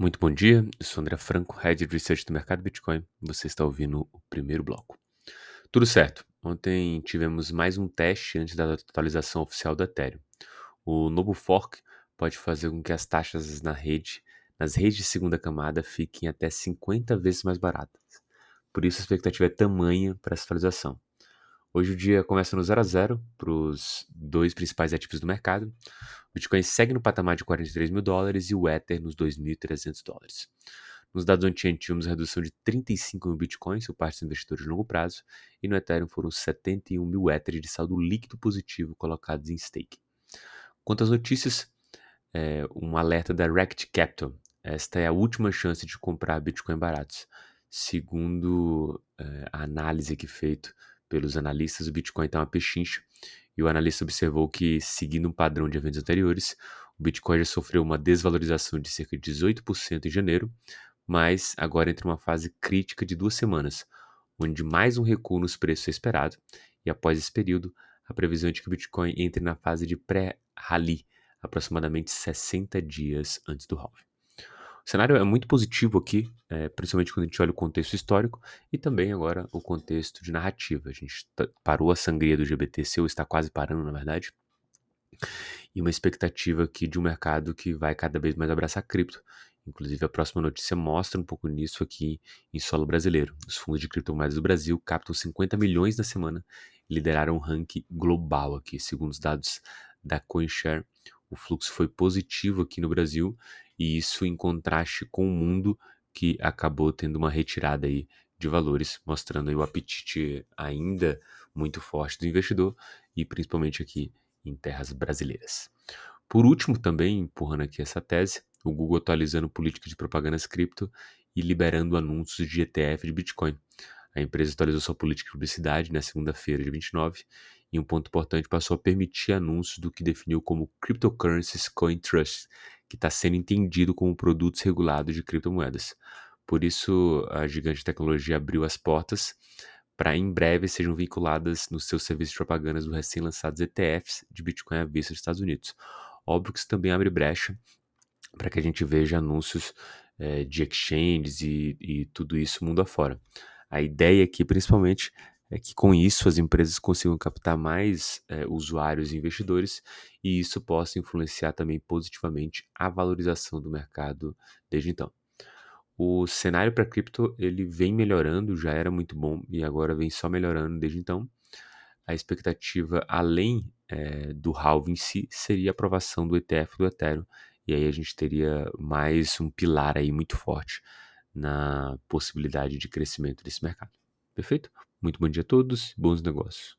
Muito bom dia, eu sou André Franco, Head de Research do mercado Bitcoin. Você está ouvindo o primeiro bloco. Tudo certo, ontem tivemos mais um teste antes da atualização oficial do Ethereum. O novo fork pode fazer com que as taxas na rede, nas redes de segunda camada fiquem até 50 vezes mais baratas. Por isso a expectativa é tamanha para essa atualização. Hoje o dia começa no 0 a 0 para os dois principais ativos do mercado. O Bitcoin segue no patamar de 43 mil dólares e o Ether nos 2.300 dólares. Nos dados ontem tivemos redução de 35 mil Bitcoins por parte dos investidores de longo prazo e no Ethereum foram 71 mil Ether de saldo líquido positivo colocados em stake. Quanto às notícias, é, um alerta da Rect Capital. Esta é a última chance de comprar Bitcoin baratos. Segundo é, a análise aqui feita pelos analistas, o Bitcoin está uma pechincha e o analista observou que, seguindo um padrão de eventos anteriores, o Bitcoin já sofreu uma desvalorização de cerca de 18% em janeiro, mas agora entra uma fase crítica de duas semanas, onde mais um recuo nos preços é esperado, e após esse período, a previsão é de que o Bitcoin entre na fase de pré-rally, aproximadamente 60 dias antes do halving. O cenário é muito positivo aqui, é, principalmente quando a gente olha o contexto histórico e também agora o contexto de narrativa. A gente parou a sangria do GBTC, ou está quase parando, na verdade, e uma expectativa aqui de um mercado que vai cada vez mais abraçar cripto. Inclusive, a próxima notícia mostra um pouco nisso aqui em solo brasileiro. Os fundos de criptomoedas do Brasil captam 50 milhões na semana e lideraram um ranking global aqui. Segundo os dados da CoinShare, o fluxo foi positivo aqui no Brasil e isso em contraste com o mundo que acabou tendo uma retirada aí de valores, mostrando aí o apetite ainda muito forte do investidor e principalmente aqui em terras brasileiras. Por último, também empurrando aqui essa tese, o Google atualizando política de propagandas cripto e liberando anúncios de ETF de Bitcoin. A empresa atualizou sua política de publicidade na segunda-feira, de 29, e um ponto importante passou a permitir anúncios do que definiu como Cryptocurrencies Coin Trust, que está sendo entendido como produtos regulados de criptomoedas. Por isso, a gigante tecnologia abriu as portas para em breve sejam vinculadas nos seus serviços de propagandas dos recém-lançados ETFs de Bitcoin à vista dos Estados Unidos. Óbvio que isso também abre brecha para que a gente veja anúncios é, de exchanges e, e tudo isso mundo afora. A ideia aqui, principalmente, é que com isso as empresas consigam captar mais é, usuários e investidores e isso possa influenciar também positivamente a valorização do mercado desde então. O cenário para cripto ele vem melhorando, já era muito bom e agora vem só melhorando desde então. A expectativa, além é, do halving em si, seria a aprovação do ETF do Ethereum e aí a gente teria mais um pilar aí muito forte na possibilidade de crescimento desse mercado. Perfeito? Muito bom dia a todos, bons negócios.